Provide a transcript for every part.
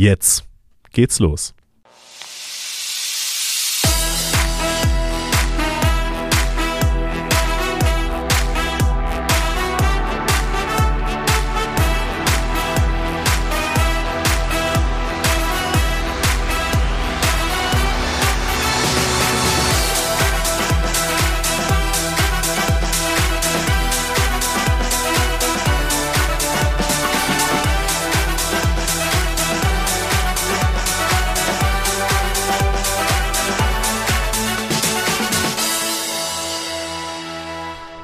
Jetzt geht's los.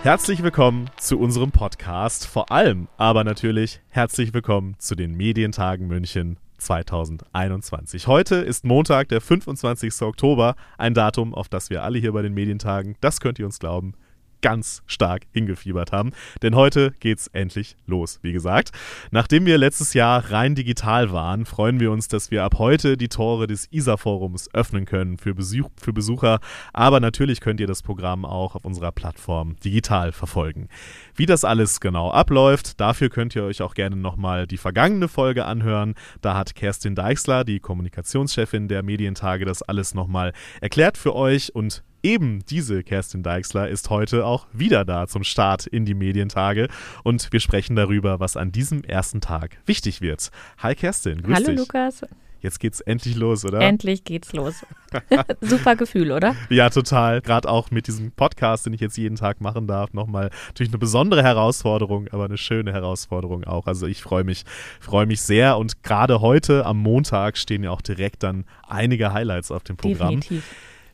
Herzlich willkommen zu unserem Podcast. Vor allem aber natürlich herzlich willkommen zu den Medientagen München 2021. Heute ist Montag, der 25. Oktober, ein Datum, auf das wir alle hier bei den Medientagen, das könnt ihr uns glauben, ganz stark hingefiebert haben. Denn heute geht's endlich los, wie gesagt. Nachdem wir letztes Jahr rein digital waren, freuen wir uns, dass wir ab heute die Tore des ISA-Forums öffnen können für, Besuch, für Besucher. Aber natürlich könnt ihr das Programm auch auf unserer Plattform digital verfolgen. Wie das alles genau abläuft, dafür könnt ihr euch auch gerne nochmal die vergangene Folge anhören. Da hat Kerstin Deichsler, die Kommunikationschefin der Medientage, das alles nochmal erklärt für euch und eben diese Kerstin Deichsler ist heute auch wieder da zum Start in die Medientage und wir sprechen darüber, was an diesem ersten Tag wichtig wird. Hi Kerstin, grüß Hallo dich. Lukas. Jetzt geht's endlich los, oder? Endlich geht's los. Super Gefühl, oder? Ja, total. Gerade auch mit diesem Podcast, den ich jetzt jeden Tag machen darf, nochmal natürlich eine besondere Herausforderung, aber eine schöne Herausforderung auch. Also ich freue mich, freue mich sehr und gerade heute am Montag stehen ja auch direkt dann einige Highlights auf dem Programm. Definitiv.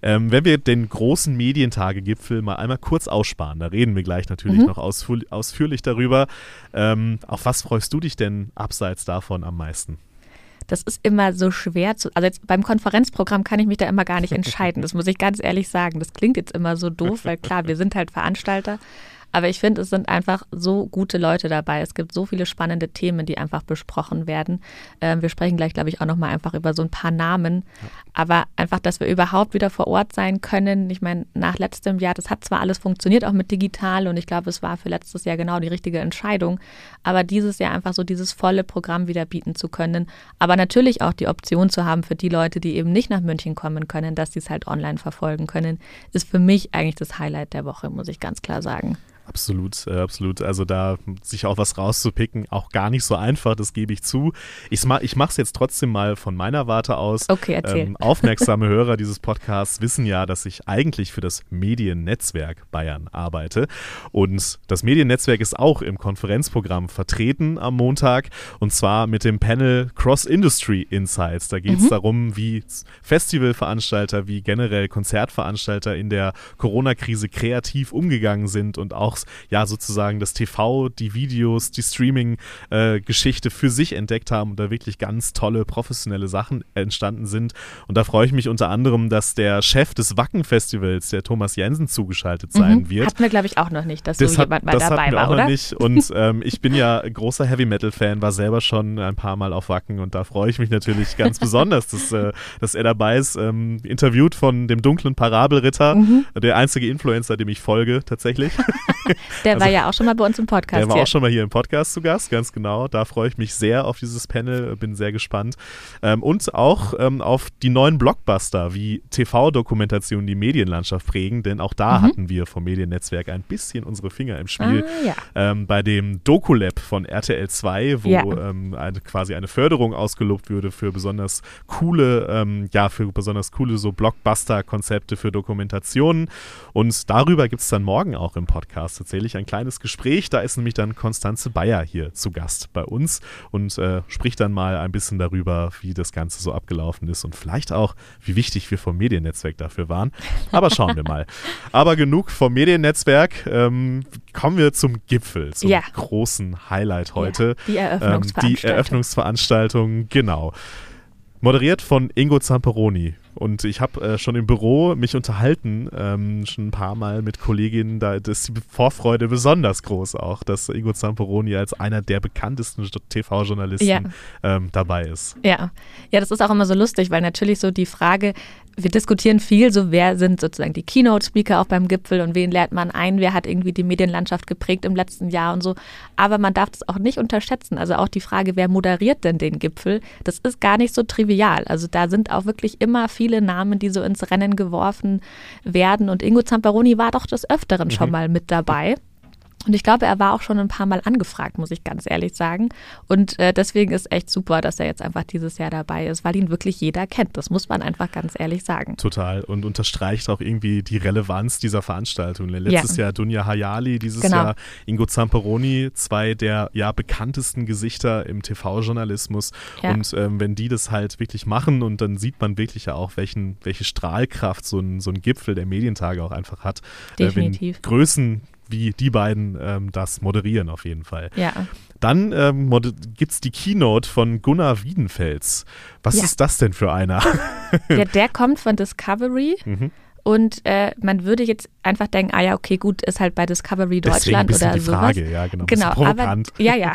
Ähm, wenn wir den großen Medientage-Gipfel mal einmal kurz aussparen, da reden wir gleich natürlich Mhm. noch ausführ ausführlich darüber. Ähm, auf was freust du dich denn abseits davon am meisten? Das ist immer so schwer zu. Also jetzt beim Konferenzprogramm kann ich mich da immer gar nicht entscheiden. Das muss ich ganz ehrlich sagen. Das klingt jetzt immer so doof, weil klar, wir sind halt Veranstalter. Aber ich finde, es sind einfach so gute Leute dabei. Es gibt so viele spannende Themen, die einfach besprochen werden. Ähm, wir sprechen gleich, glaube ich, auch nochmal einfach über so ein paar Namen. Aber einfach, dass wir überhaupt wieder vor Ort sein können. Ich meine, nach letztem Jahr, das hat zwar alles funktioniert, auch mit digital. Und ich glaube, es war für letztes Jahr genau die richtige Entscheidung. Aber dieses Jahr einfach so dieses volle Programm wieder bieten zu können. Aber natürlich auch die Option zu haben für die Leute, die eben nicht nach München kommen können, dass sie es halt online verfolgen können, ist für mich eigentlich das Highlight der Woche, muss ich ganz klar sagen. Absolut, äh, absolut. Also da sich auch was rauszupicken, auch gar nicht so einfach, das gebe ich zu. Ich, ma ich mache es jetzt trotzdem mal von meiner Warte aus. Okay, erzähl. Ähm, aufmerksame Hörer dieses Podcasts wissen ja, dass ich eigentlich für das Mediennetzwerk Bayern arbeite. Und das Mediennetzwerk ist auch im Konferenzprogramm vertreten am Montag. Und zwar mit dem Panel Cross Industry Insights. Da geht es Mhm. darum, wie Festivalveranstalter, wie generell Konzertveranstalter in der Corona-Krise kreativ umgegangen sind und auch ja sozusagen das TV, die Videos, die Streaming-Geschichte für sich entdeckt haben und da wirklich ganz tolle professionelle Sachen entstanden sind. Und da freue ich mich unter anderem, dass der Chef des Wacken-Festivals, der Thomas Jensen, zugeschaltet sein Mhm. wird. Hatten wir, glaube ich, auch noch nicht, dass Das, so hat, jemand mal das dabei hatten wir war, auch oder? noch nicht. Und ähm, ich bin ja großer Heavy Metal-Fan, war selber schon ein paar Mal auf Wacken und da freue ich mich natürlich ganz besonders, dass, äh, dass er dabei ist. Ähm, interviewt von dem dunklen Parabelritter, Mhm. der einzige Influencer, dem ich folge, tatsächlich. Der war Also- ja auch schon mal bei uns im Podcast Der war hier. auch schon mal hier im Podcast zu Gast, ganz genau. Da freue ich mich sehr auf dieses Panel, bin sehr gespannt. Ähm, und auch ähm, auf die neuen Blockbuster, wie TV-Dokumentationen die Medienlandschaft prägen, denn auch da Mhm. hatten wir vom Mediennetzwerk ein bisschen unsere Finger im Spiel. Ah, ja. Ähm, bei dem Doku-Lab von RTL 2, wo Ja. ähm, eine, quasi eine Förderung ausgelobt würde für besonders coole, ähm, ja, für besonders coole so Blockbuster-Konzepte für Dokumentationen. Und darüber gibt es dann morgen auch im Podcast tatsächlich ein kleines Gespräch. Da ist nämlich dann Konstanze Bayer hier zu Gast bei uns und äh, spricht dann mal ein bisschen darüber, wie das Ganze so abgelaufen ist und vielleicht auch, wie wichtig wir vom Mediennetzwerk dafür waren. Aber schauen wir mal. Aber genug vom Mediennetzwerk. Ähm, kommen wir zum Gipfel, zum Ja. großen Highlight heute. die Ähm, Eröffnungsveranstaltung. die Eröffnungsveranstaltung, genau. Moderiert von Ingo Zamperoni. Und ich habe äh, schon im Büro mich unterhalten, ähm, schon ein paar Mal mit Kolleginnen, da ist die Vorfreude besonders groß auch, dass Ingo Zamperoni als einer der bekanntesten TV-Journalisten ja. ähm, dabei ist. Ja. ja, das ist auch immer so lustig, weil natürlich so die Frage, wir diskutieren viel, so wer sind sozusagen die Keynote-Speaker auch beim Gipfel und wen lernt man ein, wer hat irgendwie die Medienlandschaft geprägt im letzten Jahr und so. Aber man darf das auch nicht unterschätzen. Also auch die Frage, wer moderiert denn den Gipfel, das ist gar nicht so trivial. Also da sind auch wirklich immer viele Namen, die so ins Rennen geworfen werden. Und Ingo Zamperoni war doch des Öfteren mhm. schon mal mit dabei. Und ich glaube, er war auch schon ein paar Mal angefragt, muss ich ganz ehrlich sagen. Und äh, deswegen ist echt super, dass er jetzt einfach dieses Jahr dabei ist, weil ihn wirklich jeder kennt. Das muss man einfach ganz ehrlich sagen. Total. Und unterstreicht auch irgendwie die Relevanz dieser Veranstaltung. Letztes ja. Jahr Dunja Hayali, dieses genau. Jahr Ingo Zamperoni, zwei der ja bekanntesten Gesichter im TV-Journalismus. Ja. Und ähm, wenn die das halt wirklich machen und dann sieht man wirklich ja auch, welchen, welche Strahlkraft so ein, so ein Gipfel der Medientage auch einfach hat. Definitiv. Äh, wenn Größen wie die beiden ähm, das moderieren auf jeden Fall. Ja. Dann ähm, gibt es die Keynote von Gunnar Wiedenfels. Was ja. ist das denn für einer? ja, der kommt von Discovery. Mhm. Und äh, man würde jetzt einfach denken, ah ja, okay, gut, ist halt bei Discovery Deutschland oder die sowas. Frage, ja, genau. Genau, aber ja, ja.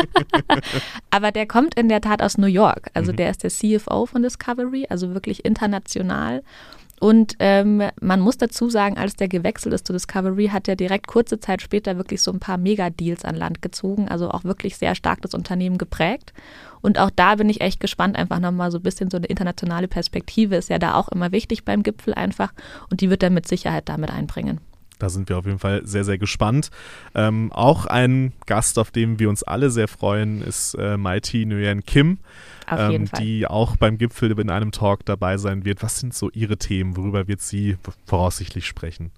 aber der kommt in der Tat aus New York. Also mhm. der ist der CFO von Discovery, also wirklich international. Und ähm, man muss dazu sagen, als der gewechselt ist zu Discovery, hat er direkt kurze Zeit später wirklich so ein paar Mega-Deals an Land gezogen, also auch wirklich sehr stark das Unternehmen geprägt. Und auch da bin ich echt gespannt, einfach nochmal so ein bisschen so eine internationale Perspektive ist ja da auch immer wichtig beim Gipfel einfach und die wird er mit Sicherheit damit einbringen. Da sind wir auf jeden Fall sehr, sehr gespannt. Ähm, auch ein Gast, auf den wir uns alle sehr freuen, ist äh, Mighty Nguyen Kim, ähm, die auch beim Gipfel in einem Talk dabei sein wird. Was sind so ihre Themen? Worüber wird sie voraussichtlich sprechen?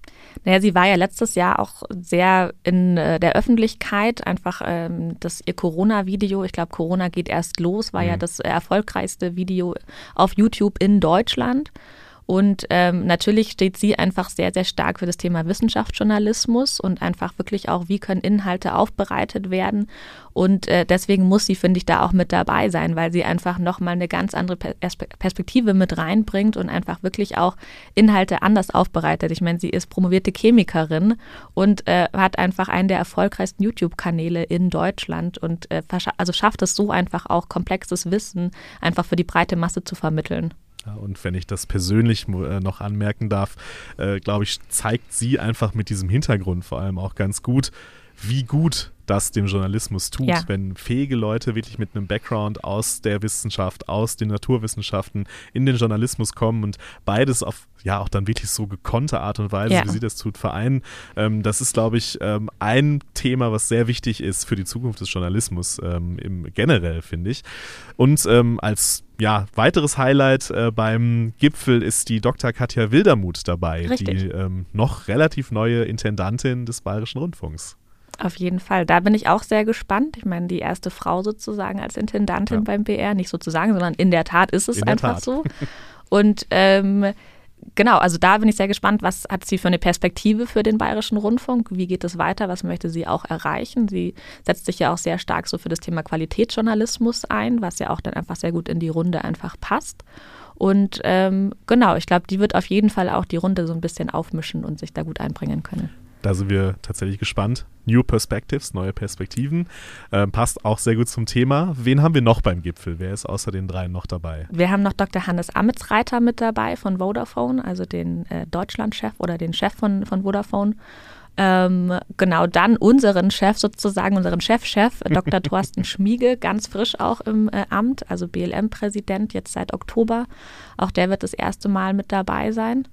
Naja, sie war ja letztes Jahr auch sehr in äh, der Öffentlichkeit. Einfach ähm, das ihr Corona-Video, ich glaube, Corona geht erst los, war mhm. ja das erfolgreichste Video auf YouTube in Deutschland. Und ähm, natürlich steht sie einfach sehr, sehr stark für das Thema Wissenschaftsjournalismus und einfach wirklich auch, wie können Inhalte aufbereitet werden. Und äh, deswegen muss sie, finde ich, da auch mit dabei sein, weil sie einfach nochmal eine ganz andere Perspektive mit reinbringt und einfach wirklich auch Inhalte anders aufbereitet. Ich meine, sie ist promovierte Chemikerin und äh, hat einfach einen der erfolgreichsten YouTube-Kanäle in Deutschland und äh, also schafft es so einfach auch komplexes Wissen einfach für die breite Masse zu vermitteln. Und wenn ich das persönlich äh, noch anmerken darf, äh, glaube ich, zeigt sie einfach mit diesem Hintergrund vor allem auch ganz gut, wie gut das dem Journalismus tut, ja. wenn fähige Leute wirklich mit einem Background aus der Wissenschaft, aus den Naturwissenschaften in den Journalismus kommen und beides auf ja auch dann wirklich so gekonnte Art und Weise, ja. wie sie das tut, vereinen. Ähm, das ist, glaube ich, ähm, ein Thema, was sehr wichtig ist für die Zukunft des Journalismus ähm, im generell, finde ich. Und ähm, als ja, weiteres Highlight äh, beim Gipfel ist die Dr. Katja Wildermuth dabei, Richtig. die ähm, noch relativ neue Intendantin des Bayerischen Rundfunks. Auf jeden Fall. Da bin ich auch sehr gespannt. Ich meine, die erste Frau sozusagen als Intendantin ja. beim BR, nicht sozusagen, sondern in der Tat ist es in einfach so. Und ähm, genau, also da bin ich sehr gespannt, was hat sie für eine Perspektive für den Bayerischen Rundfunk? Wie geht es weiter? Was möchte sie auch erreichen? Sie setzt sich ja auch sehr stark so für das Thema Qualitätsjournalismus ein, was ja auch dann einfach sehr gut in die Runde einfach passt. Und ähm, genau, ich glaube, die wird auf jeden Fall auch die Runde so ein bisschen aufmischen und sich da gut einbringen können. Da sind wir tatsächlich gespannt. New Perspectives, neue Perspektiven. Ähm, passt auch sehr gut zum Thema. Wen haben wir noch beim Gipfel? Wer ist außer den dreien noch dabei? Wir haben noch Dr. Hannes Amitsreiter mit dabei von Vodafone, also den äh, Deutschlandchef oder den Chef von, von Vodafone. Ähm, genau, dann unseren Chef sozusagen, unseren Chefchef, -Chef, Dr. Thorsten Schmiege, ganz frisch auch im äh, Amt, also BLM-Präsident jetzt seit Oktober. Auch der wird das erste Mal mit dabei sein.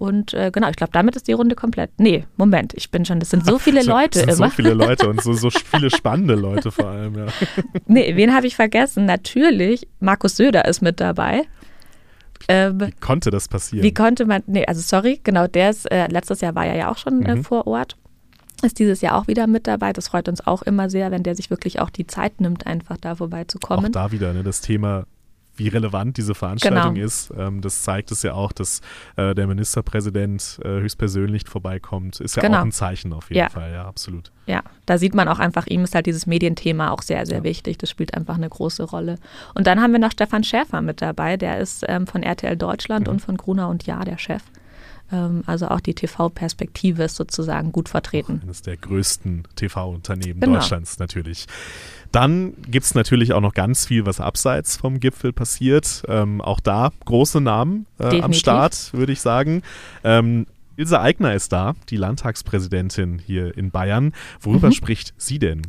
Und äh, genau, ich glaube, damit ist die Runde komplett. Nee, Moment, ich bin schon, das sind so viele so, Leute sind immer. So viele Leute und so, so viele spannende Leute vor allem, ja. Nee, wen habe ich vergessen? Natürlich, Markus Söder ist mit dabei. Ähm, wie konnte das passieren? Wie konnte man, nee, also sorry, genau, der ist, äh, letztes Jahr war er ja auch schon äh, mhm. vor Ort. Ist dieses Jahr auch wieder mit dabei. Das freut uns auch immer sehr, wenn der sich wirklich auch die Zeit nimmt, einfach da vorbeizukommen. Auch da wieder, ne, das Thema wie relevant diese Veranstaltung Genau. ist. Ähm, das zeigt es ja auch, dass äh, der Ministerpräsident äh, höchstpersönlich vorbeikommt. Ist ja Genau. auch ein Zeichen auf jeden Ja. Fall, ja, absolut. Ja, da sieht man auch einfach, ihm ist halt dieses Medienthema auch sehr, sehr Ja. wichtig. Das spielt einfach eine große Rolle. Und dann haben wir noch Stefan Schäfer mit dabei. Der ist ähm, von RTL Deutschland Mhm. und von Gruner und Ja der Chef. Ähm, also auch die TV-Perspektive ist sozusagen gut vertreten. Eines der größten TV-Unternehmen Genau. Deutschlands natürlich. Dann gibt es natürlich auch noch ganz viel, was abseits vom Gipfel passiert. Ähm, auch da große Namen äh, am. Start, würde ich sagen. Ähm, Ilse Aigner ist da, die Landtagspräsidentin hier in Bayern. Worüber Mhm. spricht sie denn?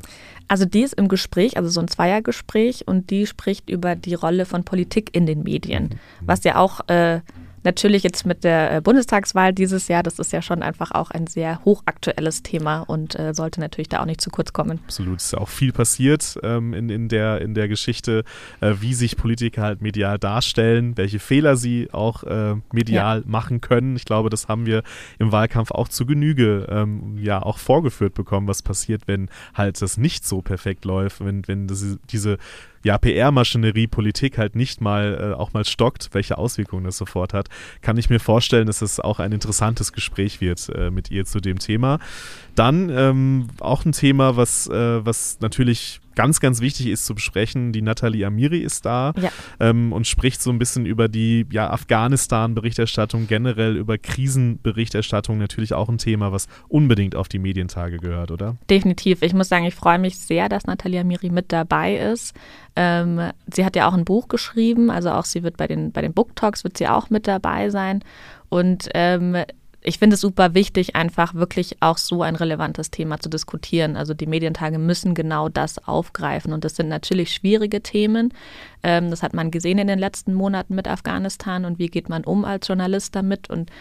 Also die ist im Gespräch, also so ein Zweiergespräch und die spricht über die Rolle von Politik in den Medien, was ja auch äh, natürlich jetzt mit der äh, Bundestagswahl dieses Jahr, das ist ja schon einfach auch ein sehr hochaktuelles Thema und äh, sollte natürlich da auch nicht zu kurz kommen. Absolut, es ist auch viel passiert ähm, in, in, der, in der Geschichte, äh, wie sich Politiker halt medial darstellen, welche Fehler sie auch äh, medial machen können. Ich glaube, das haben wir im Wahlkampf auch zu Genüge ähm, ja auch vorgeführt bekommen, was passiert, wenn halt das nicht so perfekt läuft, wenn, wenn das, diese ja, PR-Maschinerie Politik halt nicht mal äh, auch mal stockt, welche Auswirkungen das sofort hat, kann ich mir vorstellen, dass es auch ein interessantes Gespräch wird äh, mit ihr zu dem Thema. Dann ähm, auch ein Thema, was, äh, was natürlich ganz, ganz wichtig ist zu besprechen. Die Nathalie Amiri ist da Ja. ähm, und spricht so ein bisschen über die ja, Afghanistan-Berichterstattung, generell über Krisenberichterstattung. Natürlich auch ein Thema, was unbedingt auf die Medientage gehört, oder? Definitiv. Ich muss sagen, ich freue mich sehr, dass Natalia Miri mit dabei ist. Ähm, sie hat ja auch ein Buch geschrieben, also auch sie wird bei den, bei den Book Talks wird sie auch mit dabei sein. Und ähm, ich finde es super wichtig, einfach wirklich auch so ein relevantes Thema zu diskutieren. Also die Medientage müssen genau das aufgreifen. Und das sind natürlich schwierige Themen. Ähm, das hat man gesehen in den letzten Monaten mit Afghanistan und wie geht man um als Journalist damit und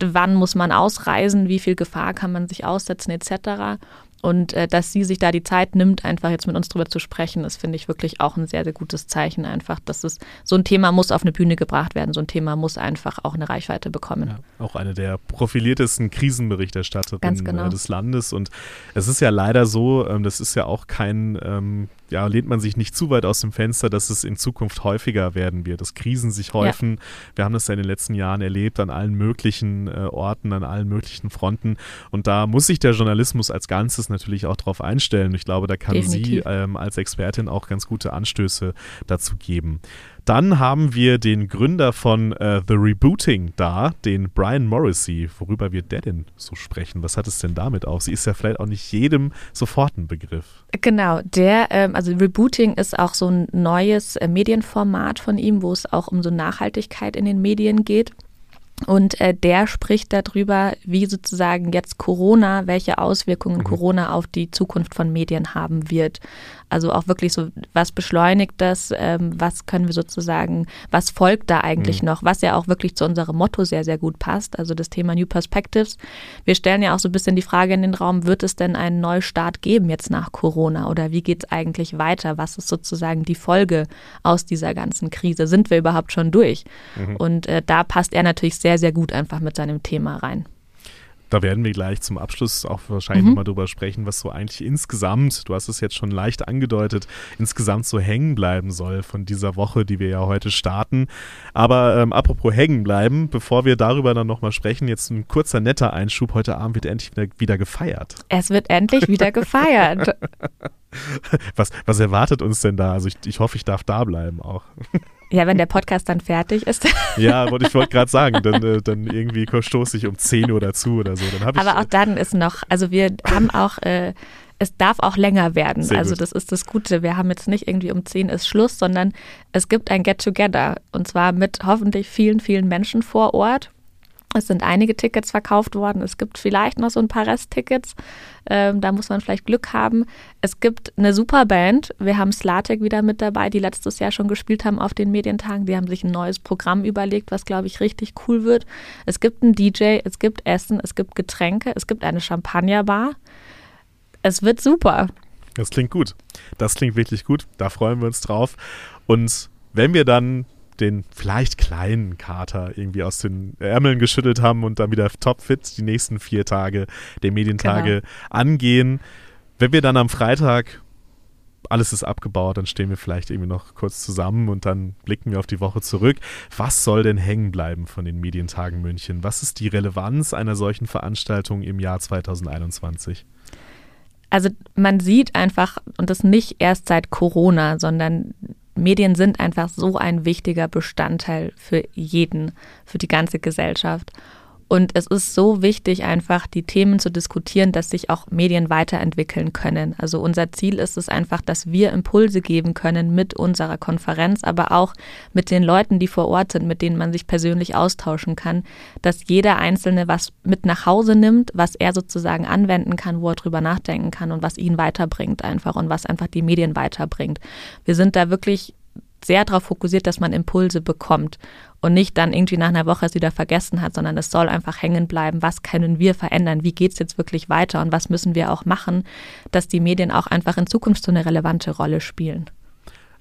wann muss man ausreisen, wie viel Gefahr kann man sich aussetzen etc. Und äh, dass sie sich da die Zeit nimmt, einfach jetzt mit uns drüber zu sprechen, ist, finde ich, wirklich auch ein sehr, sehr gutes Zeichen einfach, dass es so ein Thema muss auf eine Bühne gebracht werden. So ein Thema muss einfach auch eine Reichweite bekommen. Ja, auch eine der profiliertesten Krisenberichterstatterinnen genau. äh, des Landes. Und es ist ja leider so, ähm, das ist ja auch kein, ähm, ja, lehnt man sich nicht zu weit aus dem Fenster, dass es in Zukunft häufiger werden wird, dass Krisen sich häufen. Wir haben das ja in den letzten Jahren erlebt an allen möglichen äh, Orten, an allen möglichen Fronten. Und da muss sich der Journalismus als Ganzes natürlich auch drauf einstellen. Ich glaube, da kann sie Definitiv. ähm, als Expertin auch ganz gute Anstöße dazu geben. Dann haben wir den Gründer von äh, The Rebooting da, den Brian Morrissey. Worüber wird der denn so sprechen? Was hat es denn damit auf? Sie ist ja vielleicht auch nicht jedem sofort ein Begriff. Genau, der, ähm, also Rebooting ist auch so ein neues äh, Medienformat von ihm, wo es auch um so Nachhaltigkeit in den Medien geht. Und äh, der spricht darüber, wie sozusagen jetzt Corona, welche Auswirkungen Mhm. Corona auf die Zukunft von Medien haben wird. Also auch wirklich so, was beschleunigt das, ähm, was können wir sozusagen, was folgt da eigentlich Mhm. noch, was ja auch wirklich zu unserem Motto sehr, sehr gut passt, also das Thema New Perspectives. Wir stellen ja auch so ein bisschen die Frage in den Raum, wird es denn einen Neustart geben jetzt nach Corona oder wie geht es eigentlich weiter? Was ist sozusagen die Folge aus dieser ganzen Krise? Sind wir überhaupt schon durch? Und äh, da passt er natürlich sehr, sehr gut einfach mit seinem Thema rein. Da werden wir gleich zum Abschluss auch wahrscheinlich Mhm. nochmal drüber sprechen, was so eigentlich insgesamt, du hast es jetzt schon leicht angedeutet, insgesamt so hängen bleiben soll von dieser Woche, die wir ja heute starten. Aber ähm, apropos hängen bleiben, bevor wir darüber dann nochmal sprechen, jetzt ein kurzer netter Einschub. Heute Abend wird endlich wieder, wieder gefeiert. Es wird endlich wieder gefeiert. Was, was erwartet uns denn da? Also ich, ich hoffe, ich darf da bleiben auch. Ja, wenn der Podcast dann fertig ist. Ja, wollte ich wollte gerade sagen, dann, äh, dann irgendwie stoße ich um 10 Uhr dazu oder so. Dann ich, Aber auch dann ist noch, also wir haben auch, äh, es darf auch länger werden. Sehr also gut. das ist das Gute. Wir haben jetzt nicht irgendwie um 10 ist Schluss, sondern es gibt ein Get-Together. Und zwar mit hoffentlich vielen, vielen Menschen vor Ort. Es sind einige Tickets verkauft worden. Es gibt vielleicht noch so ein paar Resttickets. Ähm, da muss man vielleicht Glück haben. Es gibt eine super Band. Wir haben Slatek wieder mit dabei, die letztes Jahr schon gespielt haben auf den Medientagen. Die haben sich ein neues Programm überlegt, was, glaube ich, richtig cool wird. Es gibt einen DJ, es gibt Essen, es gibt Getränke, es gibt eine Champagnerbar. Es wird super. Das klingt gut. Das klingt wirklich gut. Da freuen wir uns drauf. Und wenn wir dann den vielleicht kleinen Kater irgendwie aus den Ärmeln geschüttelt haben und dann wieder topfit die nächsten vier Tage der Medientage angehen, wenn wir dann am Freitag alles ist abgebaut, dann stehen wir vielleicht irgendwie noch kurz zusammen und dann blicken wir auf die Woche zurück. Was soll denn hängen bleiben von den Medientagen München? Was ist die Relevanz einer solchen Veranstaltung im Jahr 2021? Also man sieht einfach, und das nicht erst seit Corona, sondern Medien sind einfach so ein wichtiger Bestandteil für jeden, für die ganze Gesellschaft. Und es ist so wichtig, einfach die Themen zu diskutieren, dass sich auch Medien weiterentwickeln können. Also unser Ziel ist es einfach, dass wir Impulse geben können mit unserer Konferenz, aber auch mit den Leuten, die vor Ort sind, mit denen man sich persönlich austauschen kann, dass jeder Einzelne was mit nach Hause nimmt, was er sozusagen anwenden kann, wo er drüber nachdenken kann und was ihn weiterbringt einfach und was einfach die Medien weiterbringt. Wir sind da wirklich sehr darauf fokussiert, dass man Impulse bekommt und nicht dann irgendwie nach einer Woche es wieder vergessen hat, sondern es soll einfach hängen bleiben. Was können wir verändern? Wie geht es jetzt wirklich weiter? Und was müssen wir auch machen, dass die Medien auch einfach in Zukunft so eine relevante Rolle spielen?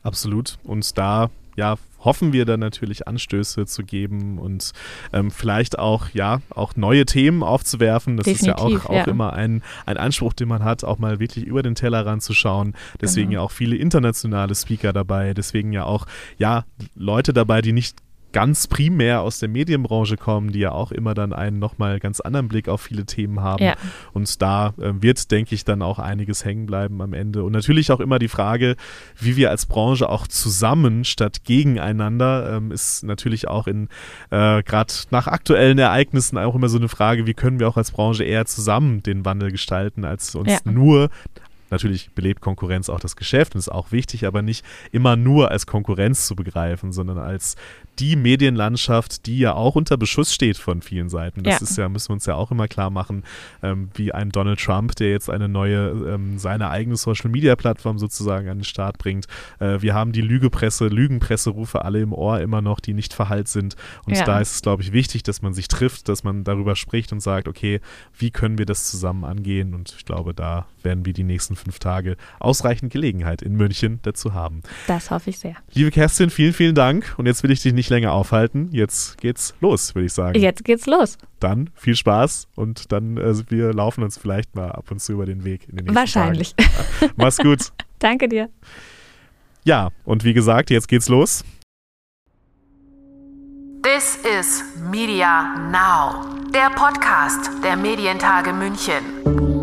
Absolut. Und da ja, hoffen wir dann natürlich Anstöße zu geben und ähm, vielleicht auch, ja, auch neue Themen aufzuwerfen. Das Definitiv, ist ja auch, auch ja. immer ein, ein Anspruch, den man hat, auch mal wirklich über den Tellerrand zu schauen. Deswegen genau. ja auch viele internationale Speaker dabei, deswegen ja auch, ja, Leute dabei, die nicht ganz primär aus der Medienbranche kommen, die ja auch immer dann einen nochmal ganz anderen Blick auf viele Themen haben. Ja. Und da äh, wird, denke ich, dann auch einiges hängen bleiben am Ende. Und natürlich auch immer die Frage, wie wir als Branche auch zusammen statt gegeneinander, ähm, ist natürlich auch in äh, gerade nach aktuellen Ereignissen auch immer so eine Frage, wie können wir auch als Branche eher zusammen den Wandel gestalten, als uns ja. nur Natürlich belebt Konkurrenz auch das Geschäft und ist auch wichtig, aber nicht immer nur als Konkurrenz zu begreifen, sondern als die Medienlandschaft, die ja auch unter Beschuss steht von vielen Seiten. Das ja. ist ja, müssen wir uns ja auch immer klar machen, ähm, wie ein Donald Trump, der jetzt eine neue, ähm, seine eigene Social Media Plattform sozusagen an den Start bringt. Äh, wir haben die Lügepresse, Lügenpresserufe alle im Ohr immer noch, die nicht verhallt sind. Und ja. da ist es, glaube ich, wichtig, dass man sich trifft, dass man darüber spricht und sagt, okay, wie können wir das zusammen angehen? Und ich glaube, da werden wir die nächsten fünf Tage ausreichend Gelegenheit in München dazu haben. Das hoffe ich sehr. Liebe Kerstin, vielen, vielen Dank. Und jetzt will ich dich nicht länger aufhalten. Jetzt geht's los, würde ich sagen. Jetzt geht's los. Dann viel Spaß und dann äh, wir laufen uns vielleicht mal ab und zu über den Weg in den nächsten Wahrscheinlich. Tagen. Mach's gut. Danke dir. Ja, und wie gesagt, jetzt geht's los. This is Media Now, der Podcast der Medientage München.